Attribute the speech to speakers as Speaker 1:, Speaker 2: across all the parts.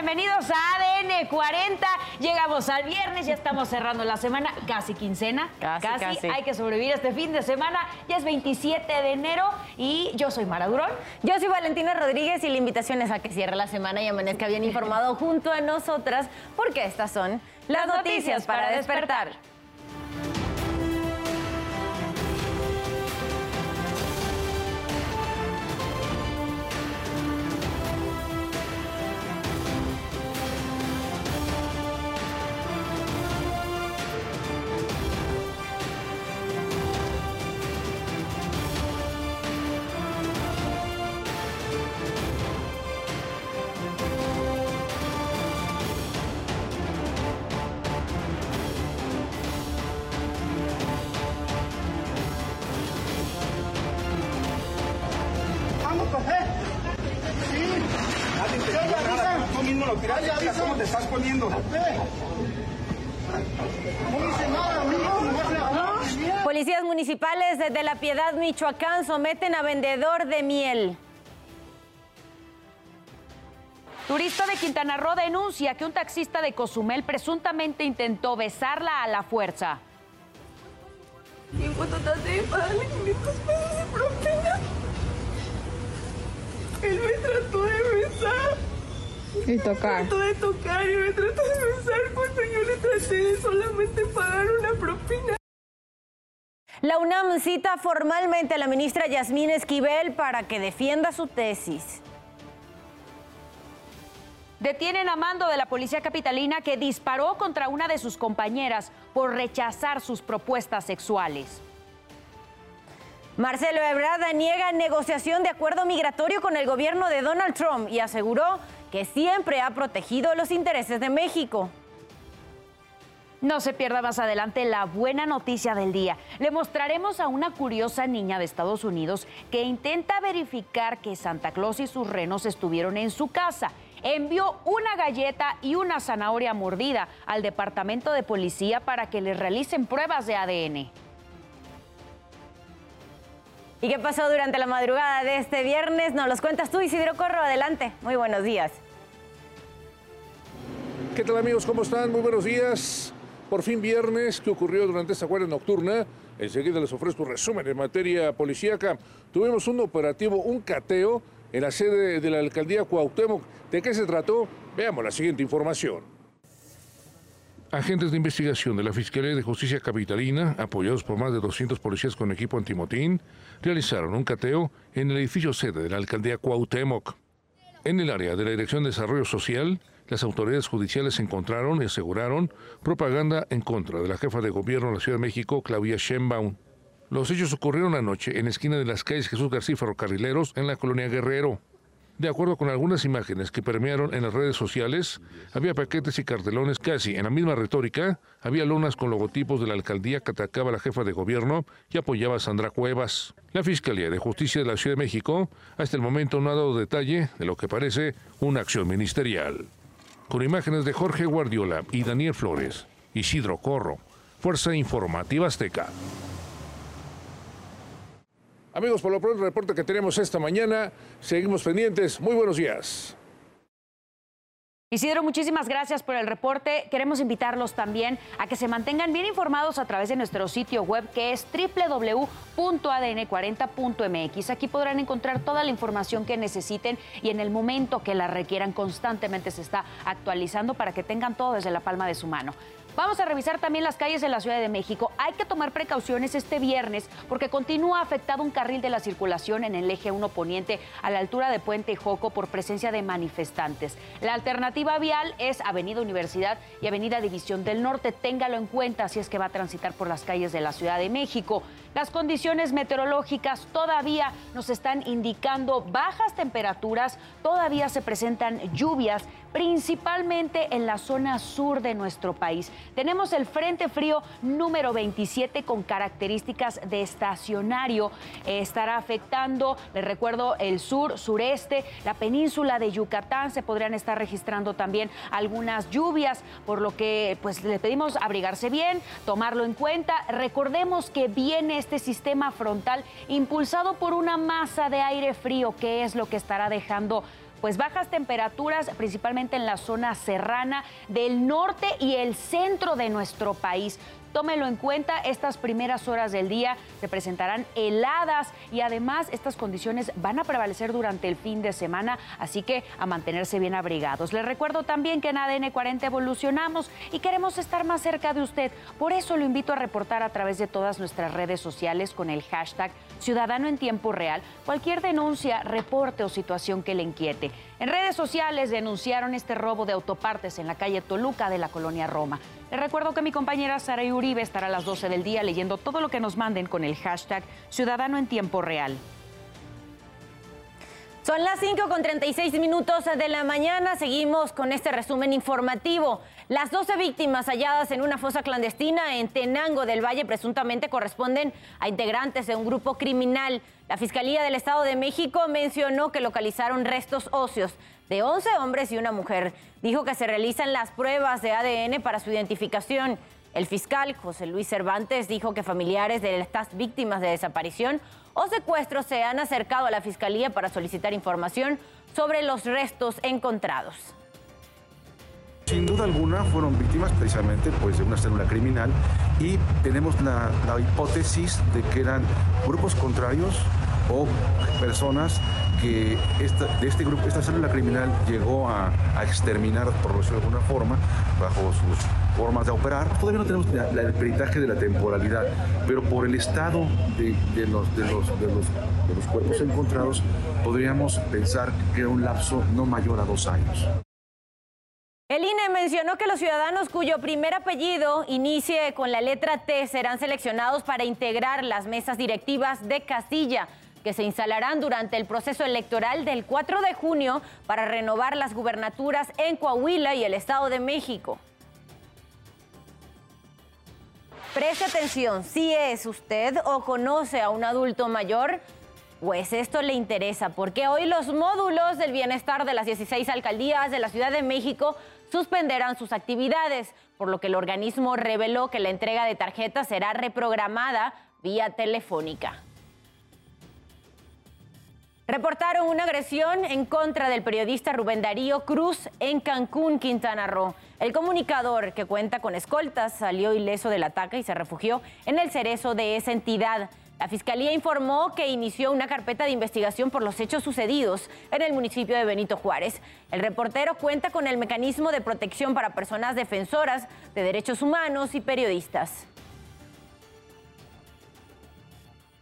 Speaker 1: Bienvenidos a ADN 40. Llegamos al viernes, ya estamos cerrando la semana, casi quincena.
Speaker 2: Casi, casi.
Speaker 1: Hay que sobrevivir este fin de semana. Ya es 27 de enero y yo soy Mara Durón.
Speaker 2: Yo soy Valentina Rodríguez y la invitación es a que cierre la semana y amanezca bien informado junto a nosotras, porque estas son las, noticias, para despertar. Policías municipales de La Piedad, Michoacán, someten a vendedor de miel.
Speaker 1: Turista de Quintana Roo denuncia que un taxista de Cozumel presuntamente intentó besarla a la fuerza.
Speaker 3: Y en cuanto traté de pagarle 500 pesos de propina, él me trató de besar.
Speaker 4: Y tocar.
Speaker 3: Trató de tocar y me trató de besar cuando yo le traté de solamente pagar una propina.
Speaker 2: La UNAM cita formalmente a la ministra Yasmín Esquivel para que defienda su tesis.
Speaker 1: Detienen a mando de la policía capitalina que disparó contra una de sus compañeras por rechazar sus propuestas sexuales.
Speaker 2: Marcelo Ebrard niega negociación de acuerdo migratorio con el gobierno de Donald Trump y aseguró que siempre ha protegido los intereses de México.
Speaker 1: No se pierda más adelante la buena noticia del día. Le mostraremos a una curiosa niña de Estados Unidos que intenta verificar que Santa Claus y sus renos estuvieron en su casa. Envió una galleta y una zanahoria mordida al departamento de policía para que le realicen pruebas de ADN.
Speaker 2: ¿Y qué pasó durante la madrugada de este viernes? Nos los cuentas tú, Isidro Corro. Adelante. Muy buenos días.
Speaker 5: ¿Qué tal amigos? ¿Cómo están? Muy buenos días. Por fin viernes, ¿qué ocurrió durante esta guardia nocturna? Enseguida les ofrezco un resumen en materia policíaca. Tuvimos un operativo, un cateo en la sede de la alcaldía Cuauhtémoc. ¿De qué se trató? Veamos la siguiente información. Agentes de investigación de la Fiscalía de Justicia Capitalina, apoyados por más de 200 policías con equipo antimotín, realizaron un cateo en el edificio sede de la alcaldía Cuauhtémoc. En el área de la Dirección de Desarrollo Social, las autoridades judiciales encontraron y aseguraron propaganda en contra de la jefa de gobierno de la Ciudad de México, Claudia Sheinbaum. Los hechos ocurrieron anoche en la esquina de las calles Jesús García Ferrocarrileros en la colonia Guerrero. De acuerdo con algunas imágenes que permearon en las redes sociales, había paquetes y cartelones casi en la misma retórica, había lonas con logotipos de la alcaldía que atacaba a la jefa de gobierno y apoyaba a Sandra Cuevas. La Fiscalía de Justicia de la Ciudad de México hasta el momento no ha dado detalle de lo que parece una acción ministerial. Con imágenes de Jorge Guardiola y Daniel Flores, Isidro Corro, Fuerza Informativa Azteca. Amigos, por lo pronto el reporte que tenemos esta mañana, seguimos pendientes. Muy buenos días.
Speaker 1: Isidro, muchísimas gracias por el reporte. Queremos invitarlos también a que se mantengan bien informados a través de nuestro sitio web que es www.adn40.mx. Aquí podrán encontrar toda la información que necesiten y en el momento que la requieran constantemente se está actualizando para que tengan todo desde la palma de su mano. Vamos a revisar también las calles de la Ciudad de México. Hay que tomar precauciones este viernes porque continúa afectado un carril de la circulación en el eje 1 poniente a la altura de Puente Joco por presencia de manifestantes. La alternativa vial es Avenida Universidad y Avenida División del Norte. Téngalo en cuenta si es que va a transitar por las calles de la Ciudad de México. Las condiciones meteorológicas todavía nos están indicando bajas temperaturas, todavía se presentan lluvias, principalmente en la zona sur de nuestro país. Tenemos el Frente Frío número 27 con características de estacionario. Estará afectando, les recuerdo, el sur, sureste, la península de Yucatán. Se podrían estar registrando también algunas lluvias, por lo que pues le pedimos abrigarse bien, tomarlo en cuenta. Recordemos que viene este sistema frontal impulsado por una masa de aire frío, que es lo que estará dejando pues bajas temperaturas, principalmente en la zona serrana del norte y el centro de nuestro país. Tómelo en cuenta, estas primeras horas del día se presentarán heladas y además estas condiciones van a prevalecer durante el fin de semana, así que a mantenerse bien abrigados. Les recuerdo también que en ADN 40 evolucionamos y queremos estar más cerca de usted. Por eso lo invito a reportar a través de todas nuestras redes sociales con el hashtag Ciudadano en Tiempo Real cualquier denuncia, reporte o situación que le inquiete. En redes sociales denunciaron este robo de autopartes en la calle Toluca de la colonia Roma. Les recuerdo que mi compañera Sara Uribe estará a las 12 del día leyendo todo lo que nos manden con el hashtag Ciudadano en Tiempo Real.
Speaker 2: Son las 5 con 36 minutos de la mañana. Seguimos con este resumen informativo. Las 12 víctimas halladas en una fosa clandestina en Tenango del Valle presuntamente corresponden a integrantes de un grupo criminal. La Fiscalía del Estado de México mencionó que localizaron restos óseos de 11 hombres y una mujer. Dijo que se realizan las pruebas de ADN para su identificación. El fiscal José Luis Cervantes dijo que familiares de estas víctimas de desaparición o secuestro se han acercado a la Fiscalía para solicitar información sobre los restos encontrados.
Speaker 6: Sin duda alguna fueron víctimas precisamente pues, de una célula criminal y tenemos la, hipótesis de que eran grupos contrarios o personas que de este grupo, esta célula criminal llegó a, exterminar, por decirlo de alguna forma, bajo sus formas de operar. Todavía no tenemos el peritaje de la temporalidad, pero por el estado de, los, de, los, de, los, de los cuerpos encontrados, podríamos pensar que era un lapso no mayor a dos años.
Speaker 2: El INE mencionó que los ciudadanos cuyo primer apellido inicie con la letra T serán seleccionados para integrar las mesas directivas de Castilla, que se instalarán durante el proceso electoral del 4 de junio para renovar las gubernaturas en Coahuila y el Estado de México. Preste atención, si es usted o conoce a un adulto mayor, pues esto le interesa, porque hoy los módulos del bienestar de las 16 alcaldías de la Ciudad de México suspenderán sus actividades, por lo que el organismo reveló que la entrega de tarjetas será reprogramada vía telefónica. Reportaron una agresión en contra del periodista Rubén Darío Cruz en Cancún, Quintana Roo. El comunicador, que cuenta con escoltas, salió ileso del ataque y se refugió en el cerezo de esa entidad. La Fiscalía informó que inició una carpeta de investigación por los hechos sucedidos en el municipio de Benito Juárez. El reportero cuenta con el mecanismo de protección para personas defensoras de derechos humanos y periodistas.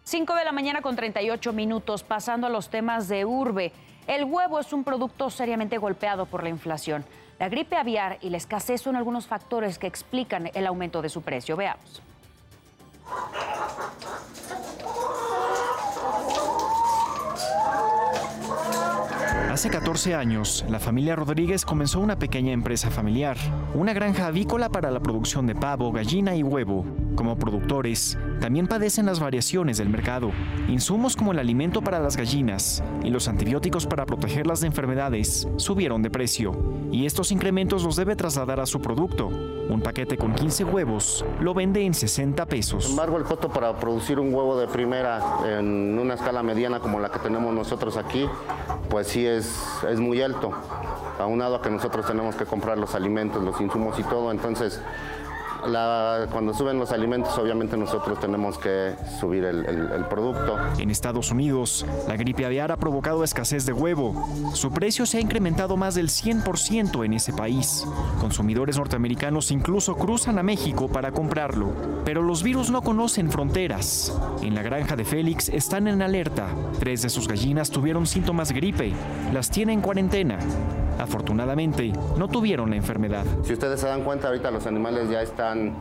Speaker 1: 5 de la mañana con 38 minutos, pasando a los temas de urbe. El huevo es un producto seriamente golpeado por la inflación. La gripe aviar y la escasez son algunos factores que explican el aumento de su precio. Veamos.
Speaker 7: Hace 14 años, la familia Rodríguez comenzó una pequeña empresa familiar, una granja avícola para la producción de pavo, gallina y huevo. Como productores, también padecen las variaciones del mercado. Insumos como el alimento para las gallinas y los antibióticos para protegerlas de enfermedades subieron de precio, y estos incrementos los debe trasladar a su producto. Un paquete con 15 huevos lo vende en 60 pesos.
Speaker 8: Sin embargo, el costo para producir un huevo de primera en una escala mediana como la que tenemos nosotros aquí, pues sí es es, muy alto, aunado a que nosotros tenemos que comprar los alimentos, los insumos y todo, entonces cuando suben los alimentos, obviamente nosotros tenemos que subir el, producto.
Speaker 7: En Estados Unidos, la gripe aviar ha provocado escasez de huevo. Su precio se ha incrementado más del 100% en ese país. Consumidores norteamericanos incluso cruzan a México para comprarlo. Pero los virus no conocen fronteras. En la granja de Félix están en alerta. Tres de sus gallinas tuvieron síntomas gripe. Las tiene en cuarentena. Afortunadamente, no tuvieron la enfermedad.
Speaker 8: Si ustedes se dan cuenta, ahorita los animales ya están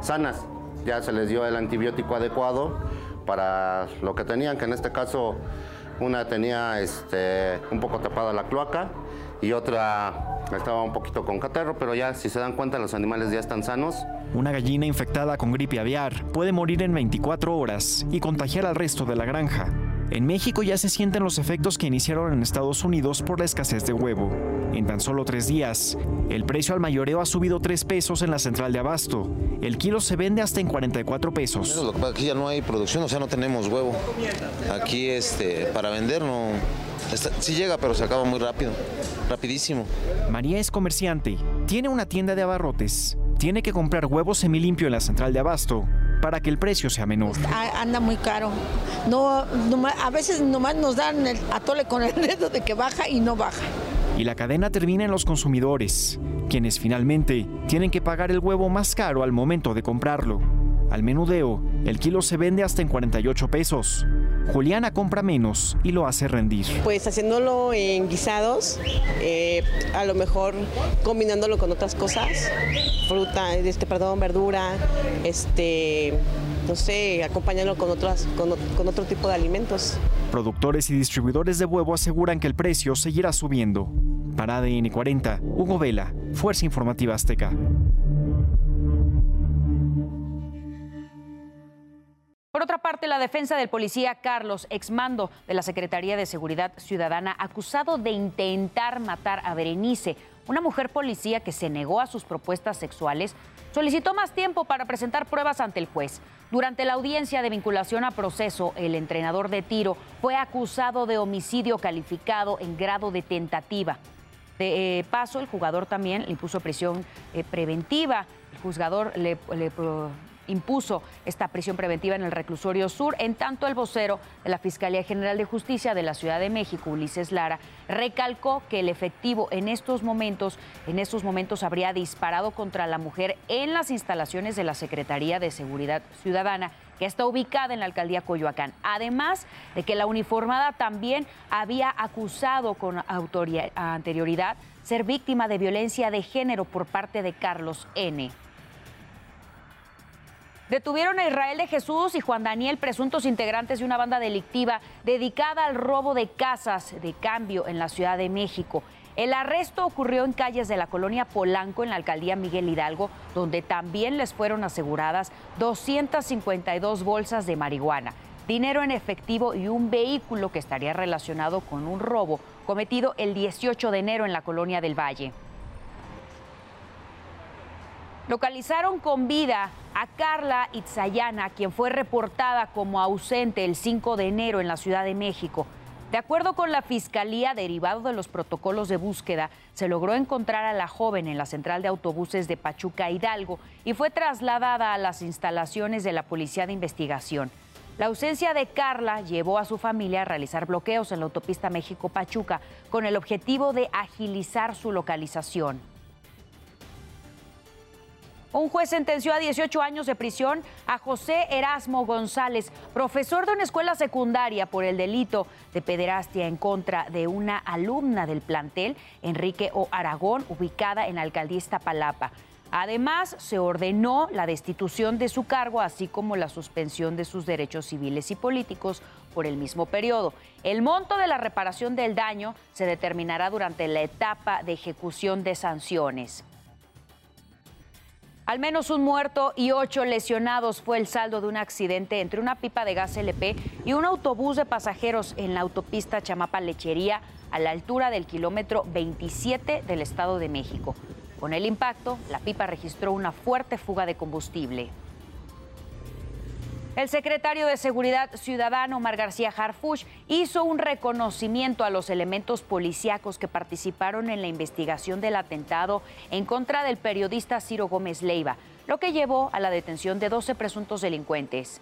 Speaker 8: sanas, ya se les dio el antibiótico adecuado para lo que tenían, que en este caso una tenía este, un poco tapada la cloaca y otra estaba un poquito con catarro, pero ya si se dan cuenta los animales ya están sanos.
Speaker 7: Una gallina infectada con gripe aviar puede morir en 24 horas y contagiar al resto de la granja. En México ya se sienten los efectos que iniciaron en Estados Unidos por la escasez de huevo. En tan solo tres días, el precio al mayoreo ha subido tres pesos en la central de abasto. El kilo se vende hasta en 44 pesos.
Speaker 9: Aquí ya no hay producción, o sea, no tenemos huevo. Aquí este, para vender no, sí llega, pero se acaba muy rápido, rapidísimo.
Speaker 7: María es comerciante, tiene una tienda de abarrotes, tiene que comprar huevos semilimpio en la central de abasto para que el precio sea menor.
Speaker 10: Anda muy caro. No, a veces nomás nos dan el atole con el dedo de que baja y no baja.
Speaker 7: Y la cadena termina en los consumidores, quienes finalmente tienen que pagar el huevo más caro al momento de comprarlo. Al menudeo, el kilo se vende hasta en 48 pesos. Juliana compra menos y lo hace rendir.
Speaker 11: Pues haciéndolo en guisados, eh, a lo mejor combinándolo con otras cosas, fruta, este, perdón, verdura, este, no sé, acompañándolo con, otras, con, con otro tipo de alimentos.
Speaker 7: Productores y distribuidores de huevo aseguran que el precio seguirá subiendo. Para ADN 40, Hugo Vela, Fuerza Informativa Azteca.
Speaker 1: Parte, la defensa del policía Carlos, exmando de la Secretaría de Seguridad Ciudadana, acusado de intentar matar a Berenice, una mujer policía que se negó a sus propuestas sexuales, solicitó más tiempo para presentar pruebas ante el juez. Durante la audiencia de vinculación a proceso, el entrenador de tiro fue acusado de homicidio calificado en grado de tentativa. De eh, paso, el jugador también le impuso prisión eh, preventiva. El juzgador le, le impuso esta prisión preventiva en el reclusorio sur, en tanto el vocero de la Fiscalía General de Justicia de la Ciudad de México, Ulises Lara, recalcó que el efectivo en estos momentos, en estos momentos habría disparado contra la mujer en las instalaciones de la Secretaría de Seguridad Ciudadana que está ubicada en la alcaldía Coyoacán. Además de que la uniformada también había acusado con anterioridad ser víctima de violencia de género por parte de Carlos N. Detuvieron a Israel de Jesús y Juan Daniel, presuntos integrantes de una banda delictiva dedicada al robo de casas de cambio en la Ciudad de México. El arresto ocurrió en calles de la colonia Polanco, en la alcaldía Miguel Hidalgo, donde también les fueron aseguradas 252 bolsas de marihuana, dinero en efectivo y un vehículo que estaría relacionado con un robo cometido el 18 de enero en la colonia del Valle. Localizaron con vida a Carla Itzayana, quien fue reportada como ausente el 5 de enero en la Ciudad de México. De acuerdo con la Fiscalía, derivado de los protocolos de búsqueda, se logró encontrar a la joven en la central de autobuses de Pachuca Hidalgo y fue trasladada a las instalaciones de la Policía de Investigación. La ausencia de Carla llevó a su familia a realizar bloqueos en la autopista México-Pachuca con el objetivo de agilizar su localización. Un juez sentenció a 18 años de prisión a José Erasmo González, profesor de una escuela secundaria, por el delito de pederastia en contra de una alumna del plantel, Enrique O. Aragón, ubicada en la alcaldía Iztapalapa. Además, se ordenó la destitución de su cargo, así como la suspensión de sus derechos civiles y políticos por el mismo periodo. El monto de la reparación del daño se determinará durante la etapa de ejecución de sanciones. Al menos un muerto y ocho lesionados fue el saldo de un accidente entre una pipa de gas LP y un autobús de pasajeros en la autopista Chamapa Lechería a la altura del kilómetro 27 del Estado de México. Con el impacto, la pipa registró una fuerte fuga de combustible. El secretario de Seguridad Ciudadano, Omar García Harfuch, hizo un reconocimiento a los elementos policíacos que participaron en la investigación del atentado en contra del periodista Ciro Gómez Leiva, lo que llevó a la detención de 12 presuntos delincuentes.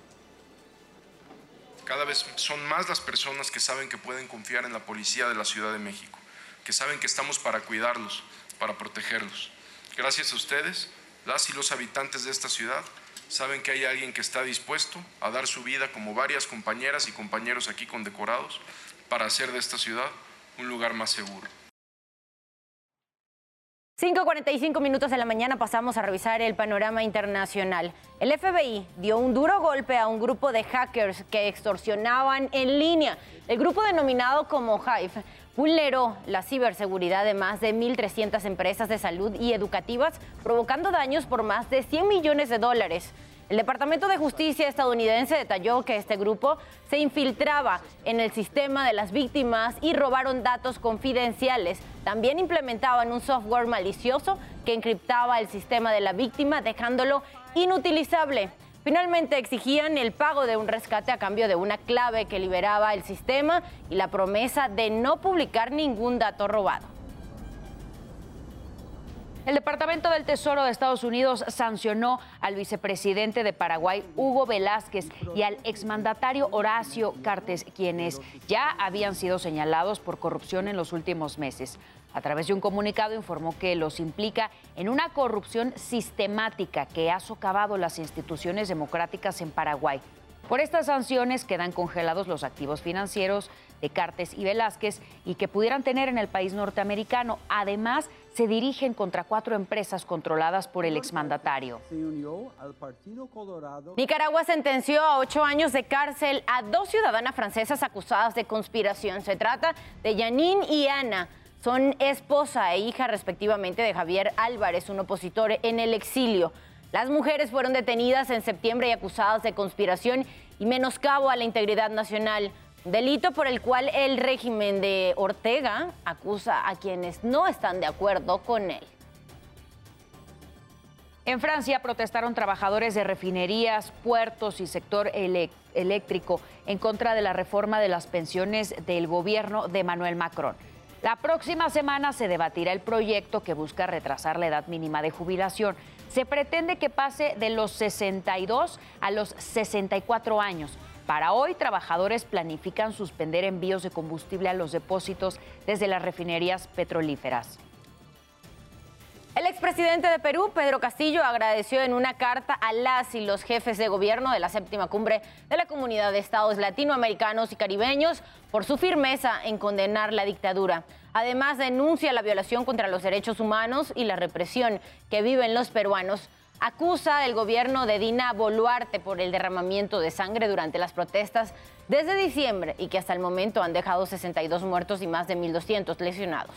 Speaker 12: Cada vez son más las personas que saben que pueden confiar en la policía de la Ciudad de México, que saben que estamos para cuidarlos, para protegerlos. Gracias a ustedes, las y los habitantes de esta ciudad, saben que hay alguien que está dispuesto a dar su vida, como varias compañeras y compañeros aquí condecorados, para hacer de esta ciudad un lugar más seguro.
Speaker 2: 5.45 minutos de la mañana pasamos a revisar el panorama internacional. El FBI dio un duro golpe a un grupo de hackers que extorsionaban en línea. El grupo denominado como Hive vulneró la ciberseguridad de más de 1.300 empresas de salud y educativas, provocando daños por más de 100 millones de dólares. El Departamento de Justicia estadounidense detalló que este grupo se infiltraba en el sistema de las víctimas y robaron datos confidenciales. También implementaban un software malicioso que encriptaba el sistema de la víctima, dejándolo inutilizable. Finalmente exigían el pago de un rescate a cambio de una clave que liberaba el sistema y la promesa de no publicar ningún dato robado.
Speaker 1: El Departamento del Tesoro de Estados Unidos sancionó al vicepresidente de Paraguay, Hugo Velázquez, y al exmandatario Horacio Cartes, quienes ya habían sido señalados por corrupción en los últimos meses. A través de un comunicado informó que los implica en una corrupción sistemática que ha socavado las instituciones democráticas en Paraguay. Por estas sanciones quedan congelados los activos financieros de Cartes y Velázquez y que pudieran tener en el país norteamericano. Además, se dirigen contra cuatro empresas controladas por el exmandatario.
Speaker 2: Nicaragua sentenció a ocho años de cárcel a dos ciudadanas francesas acusadas de conspiración. Se trata de Janine y Ana. Son esposa e hija respectivamente de Javier Álvarez, un opositor en el exilio. Las mujeres fueron detenidas en septiembre y acusadas de conspiración y menoscabo a la integridad nacional, delito por el cual el régimen de Ortega acusa a quienes no están de acuerdo con él.
Speaker 1: En Francia protestaron trabajadores de refinerías, puertos y sector eléctrico en contra de la reforma de las pensiones del gobierno de Manuel Macron. La próxima semana se debatirá el proyecto que busca retrasar la edad mínima de jubilación se pretende que pase de los 62 a los 64 años. Para hoy, trabajadores planifican suspender envíos de combustible a los depósitos desde las refinerías petrolíferas.
Speaker 2: El expresidente de Perú, Pedro Castillo, agradeció en una carta a las y los jefes de gobierno de la séptima cumbre de la Comunidad de Estados Latinoamericanos y Caribeños por su firmeza en condenar la dictadura. Además, denuncia la violación contra los derechos humanos y la represión que viven los peruanos. Acusa al gobierno de Dina Boluarte por el derramamiento de sangre durante las protestas desde diciembre y que hasta el momento han dejado 62 muertos y más de 1.200 lesionados.